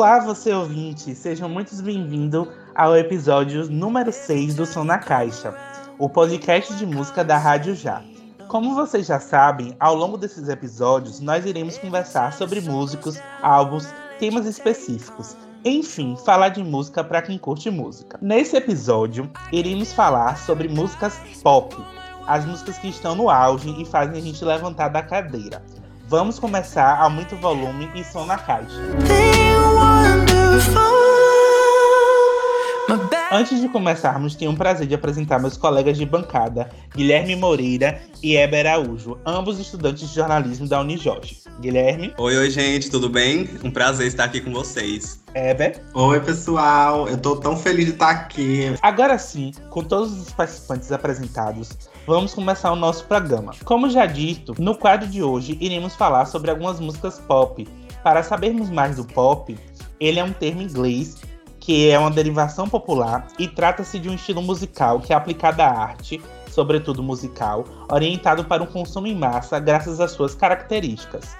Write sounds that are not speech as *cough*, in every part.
Olá, você ouvinte, sejam muito bem-vindos ao episódio número 6 do Som na Caixa, o podcast de música da Rádio Já. Como vocês já sabem, ao longo desses episódios nós iremos conversar sobre músicos, álbuns, temas específicos, enfim, falar de música para quem curte música. Nesse episódio, iremos falar sobre músicas pop, as músicas que estão no auge e fazem a gente levantar da cadeira. Vamos começar a muito volume e som na caixa. Antes de começarmos, tenho o prazer de apresentar meus colegas de bancada, Guilherme Moreira e Heber Araújo, ambos estudantes de jornalismo da Unijorge. Guilherme. Oi, oi, gente, tudo bem? Um prazer estar aqui com vocês. Heber. Oi, pessoal, eu tô tão feliz de estar aqui. Agora sim, com todos os participantes apresentados, vamos começar o nosso programa. Como já dito, no quadro de hoje iremos falar sobre algumas músicas pop. Para sabermos mais do pop, ele é um termo inglês que é uma derivação popular e trata-se de um estilo musical que é aplicado à arte, sobretudo musical, orientado para um consumo em massa graças às suas características.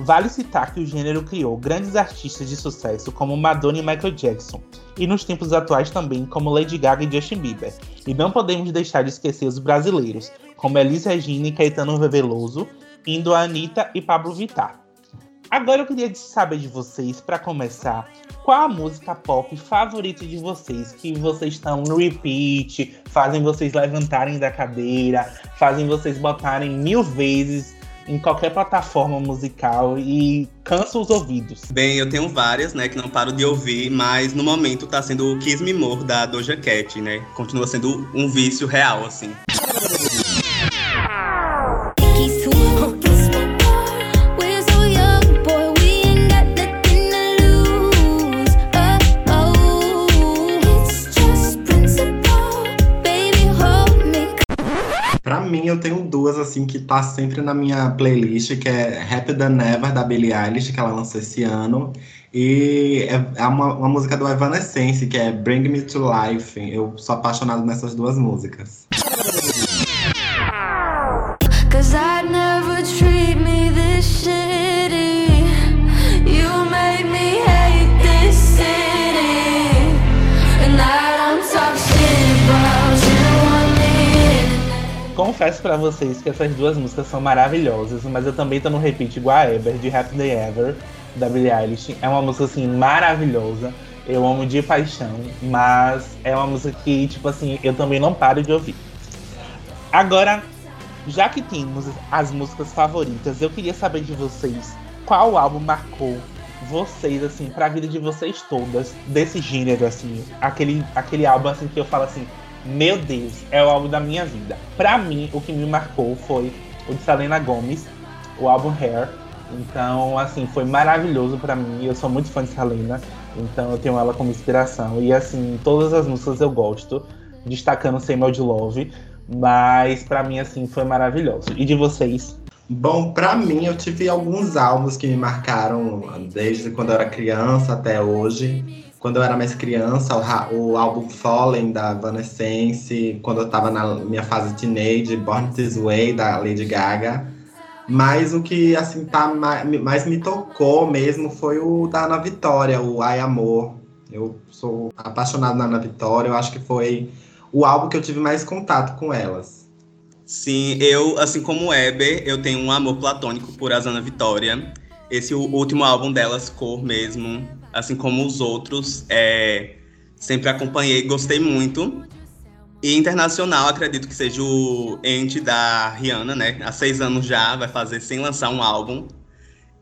Vale citar que o gênero criou grandes artistas de sucesso como Madonna e Michael Jackson, e nos tempos atuais também como Lady Gaga e Justin Bieber. E não podemos deixar de esquecer os brasileiros, como Elis Regina e Caetano Veloso, indo a Anitta e Pablo Vittar. Agora eu queria saber de vocês, para começar, qual a música pop favorita de vocês? Que vocês estão no repeat, fazem vocês levantarem da cadeira, fazem vocês botarem mil vezes em qualquer plataforma musical e cansa os ouvidos. Bem, eu tenho várias, né, que não paro de ouvir, mas no momento tá sendo o Kiss Me More da Doja Cat, né? Continua sendo um vício real, assim. Mim, eu tenho duas, assim, que tá sempre na minha playlist, que é Happy Than Never, da Billie Eilish, que ela lançou esse ano. E é, é uma, uma música do Evanescence, que é Bring Me To Life. Eu sou apaixonado nessas duas músicas. Confesso para vocês que essas duas músicas são maravilhosas, mas eu também tô no repeat igual a Ever, de Happy Day Ever, da Billie Eilish. É uma música, assim, maravilhosa. Eu amo de paixão, mas é uma música que, tipo assim, eu também não paro de ouvir. Agora, já que temos as músicas favoritas, eu queria saber de vocês qual álbum marcou vocês, assim, pra vida de vocês todas, desse gênero, assim. Aquele, aquele álbum, assim, que eu falo assim, meu Deus, é o álbum da minha vida. Pra mim, o que me marcou foi o de Selena Gomez, o álbum Hair. Então, assim, foi maravilhoso para mim. Eu sou muito fã de Selena, então eu tenho ela como inspiração. E, assim, todas as músicas eu gosto, destacando Sem de Love. Mas, para mim, assim, foi maravilhoso. E de vocês? Bom, para mim, eu tive alguns álbuns que me marcaram desde quando eu era criança até hoje quando eu era mais criança, o, o álbum Fallen da Evanescence, quando eu tava na minha fase teenage, Born This Way da Lady Gaga. Mas o que assim tá mais, mais me tocou mesmo foi o da Ana Vitória, o Ai Amor. Eu sou apaixonado na Ana Vitória, eu acho que foi o álbum que eu tive mais contato com elas. Sim, eu, assim como o Eber, eu tenho um amor platônico por Ana Vitória. Esse último álbum delas, Cor mesmo, assim como os outros, é, sempre acompanhei, gostei muito. E internacional, acredito que seja o Ente da Rihanna, né? Há seis anos já, vai fazer sem lançar um álbum.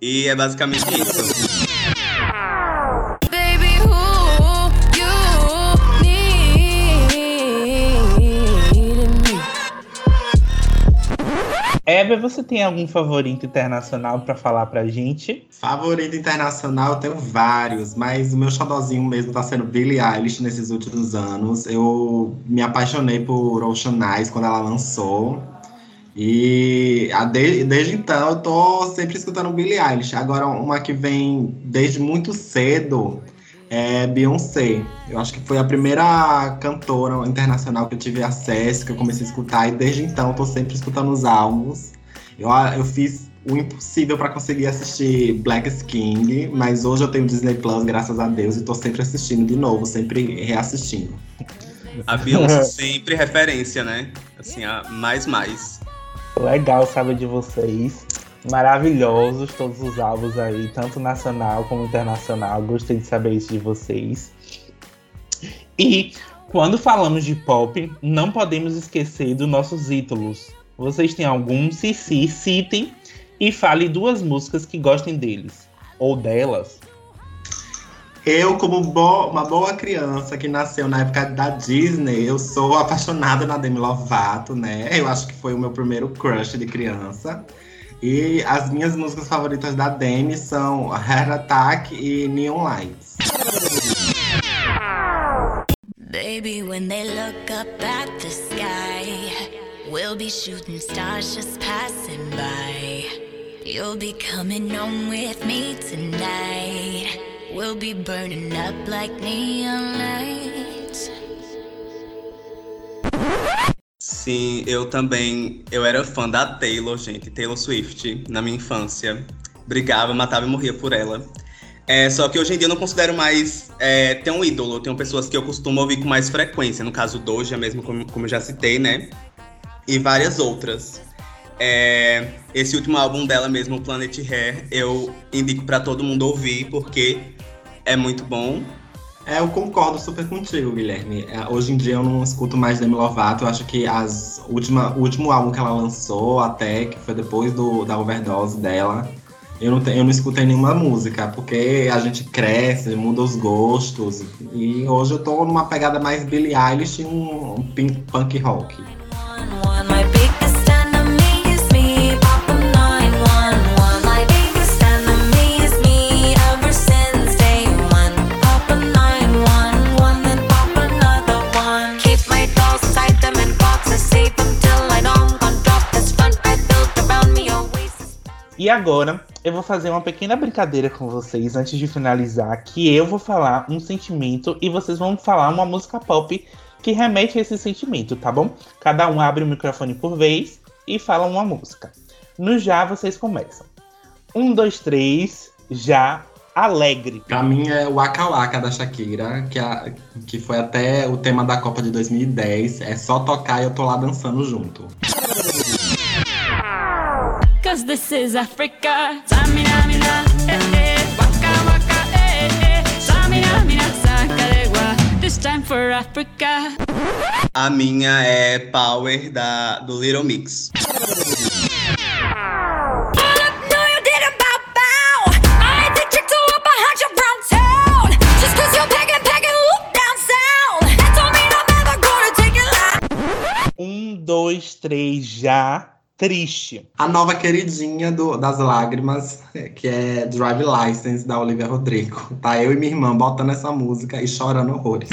E é basicamente isso. Eber, você tem algum favorito internacional para falar pra gente? Favorito internacional, eu tenho vários, mas o meu xodozinho mesmo tá sendo Billie Eilish nesses últimos anos. Eu me apaixonei por Ocean Eyes quando ela lançou. E desde, desde então eu tô sempre escutando Billie Eilish. Agora, uma que vem desde muito cedo é Beyoncé. Eu acho que foi a primeira cantora internacional que eu tive acesso, que eu comecei a escutar, e desde então eu tô sempre escutando os álbuns. Eu, eu fiz o impossível para conseguir assistir Black King, mas hoje eu tenho Disney Plus, graças a Deus, e tô sempre assistindo de novo, sempre reassistindo. A Beyoncé *laughs* sempre referência, né? Assim, a mais mais. Legal saber de vocês. Maravilhosos todos os álbuns aí, tanto nacional como internacional. Gostei de saber isso de vocês. E quando falamos de pop, não podemos esquecer dos nossos ídolos. Vocês têm algum? Se sim, citem e fale duas músicas que gostem deles ou delas. Eu, como bo uma boa criança que nasceu na época da Disney, eu sou apaixonada na Demi Lovato, né? Eu acho que foi o meu primeiro crush de criança. E as minhas músicas favoritas da Demi são Heart Attack e Neon Lights. Baby, when they look up at the sky, we'll be shooting stars just passing by. You'll be coming home with me tonight. We'll be burning up like neon lights. Sim, eu também. Eu era fã da Taylor, gente. Taylor Swift, na minha infância. Brigava, matava e morria por ela. É, só que hoje em dia eu não considero mais é, ter um ídolo. Tenho pessoas que eu costumo ouvir com mais frequência. No caso, Doja mesmo, como, como eu já citei, né? E várias outras. É, esse último álbum dela mesmo, Planet Hair, eu indico para todo mundo ouvir, porque é muito bom. É, eu concordo super contigo, Guilherme. É, hoje em dia eu não escuto mais Demi Lovato. Eu acho que as última, o último álbum que ela lançou, até, que foi depois do, da overdose dela, eu não, te, eu não escutei nenhuma música, porque a gente cresce, muda os gostos. E hoje eu tô numa pegada mais Billie Eilish e um, um punk rock. E agora eu vou fazer uma pequena brincadeira com vocês antes de finalizar, que eu vou falar um sentimento e vocês vão falar uma música pop que remete a esse sentimento, tá bom? Cada um abre o microfone por vez e fala uma música. No já vocês começam. Um, dois, três, já alegre. Pra mim é o Waka Waka da Shakira, que, a, que foi até o tema da Copa de 2010. É só tocar e eu tô lá dançando junto. Cause this is Africa. Samina, mina, eh, eh. Waka, waka, eh, eh. Samina, mina, sacaregua. This time for Africa. A minha é Power da, do Little Mix. Um, dois, três, já triste. A nova queridinha do, das lágrimas, que é Drive License, da Olivia Rodrigo. Tá eu e minha irmã botando essa música e chorando horrores.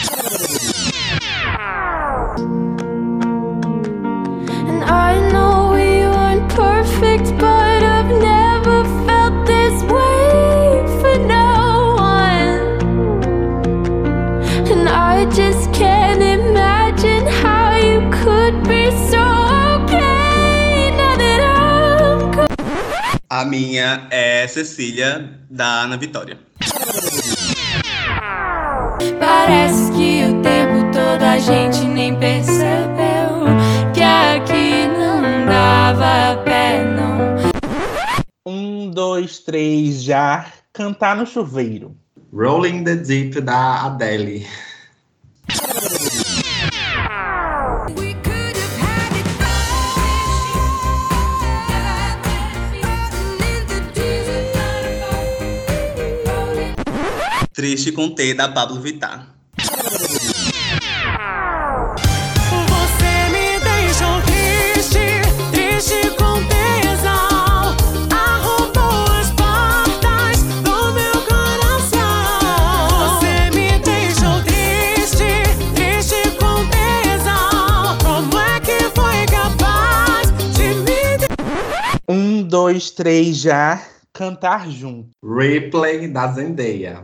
A minha é Cecília, da Ana Vitória. Parece que o tempo todo a gente nem percebeu que aqui não dava pé, não. Um, dois, três, já. Cantar no chuveiro. Rolling the Deep da Adele. Triste com T da Pablo Vittar. Um, dois, três, já. Cantar junto. Replay da Zendaya.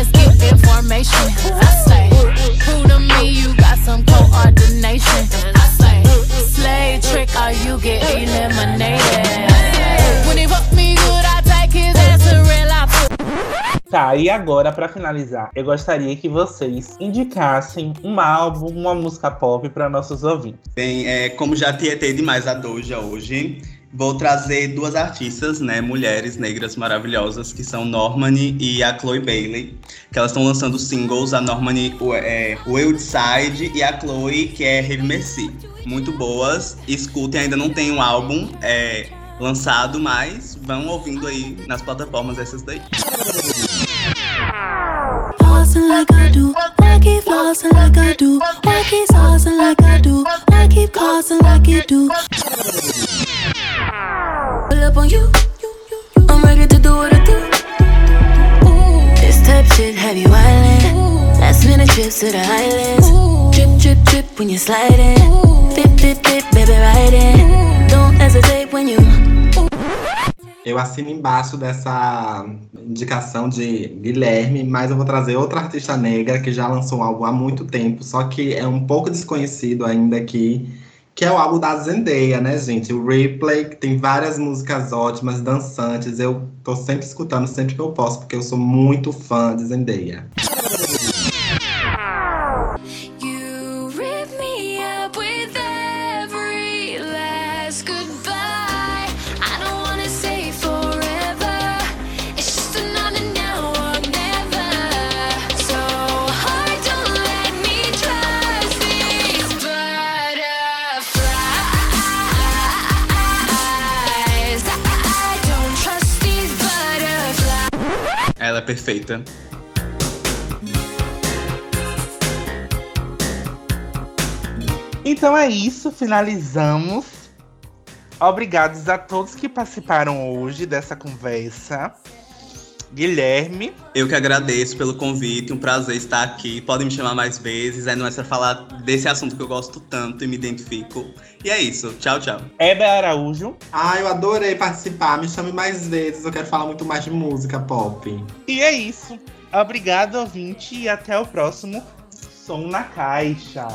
let's get information. I say, who to me, you got some coordination. I say, slave trick, or you get eliminated. When he fuck me good, I take his ass to real I Tá, e agora, pra finalizar, eu gostaria que vocês indicassem um álbum, uma música pop para nossos ouvintes. Bem, é, como já tietei demais a Doja hoje, vou trazer duas artistas, né, mulheres negras maravilhosas, que são Normani e a Chloe Bailey, que elas estão lançando singles, a Normani é Wild Side e a Chloe, que é Heavy Mercy. Muito boas, escutem, ainda não tem um álbum é, lançado, mas vão ouvindo aí nas plataformas essas daí. Flossing like I do, why keep flossing like I do? Why keep like I do? Why keep like you do? Eu assino embaixo dessa indicação de Guilherme, mas eu vou trazer outra artista negra que já lançou um álbum há muito tempo, só que é um pouco desconhecido ainda aqui, que é o álbum da Zendaya, né, gente? O Replay, que tem várias músicas ótimas, dançantes. Eu tô sempre escutando, sempre que eu posso, porque eu sou muito fã de Zendaya. Ela é perfeita. Então é isso, finalizamos. Obrigados a todos que participaram hoje dessa conversa. Guilherme, Eu que agradeço pelo convite, um prazer estar aqui. Podem me chamar mais vezes, é não é só falar desse assunto que eu gosto tanto e me identifico. E é isso, tchau, tchau. Heber Araújo Ah, eu adorei participar. Me chame mais vezes. Eu quero falar muito mais de música pop. E é isso. Obrigado, ouvinte, e até o próximo Som na Caixa.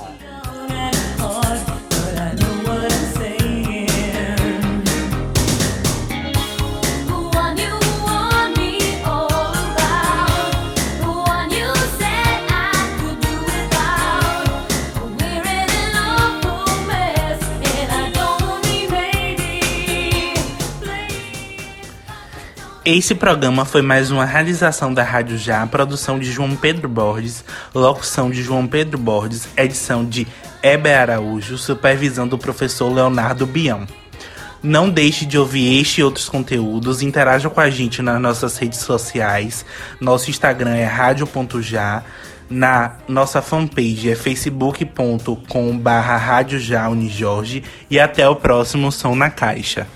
Esse programa foi mais uma realização da Rádio Já, produção de João Pedro Borges, locução de João Pedro Borges, edição de Heber Araújo, supervisão do professor Leonardo Bião. Não deixe de ouvir este e outros conteúdos, interaja com a gente nas nossas redes sociais. Nosso Instagram é rádio.já, na nossa fanpage é facebook.com barra rádio já Unijorge e até o próximo Som na Caixa.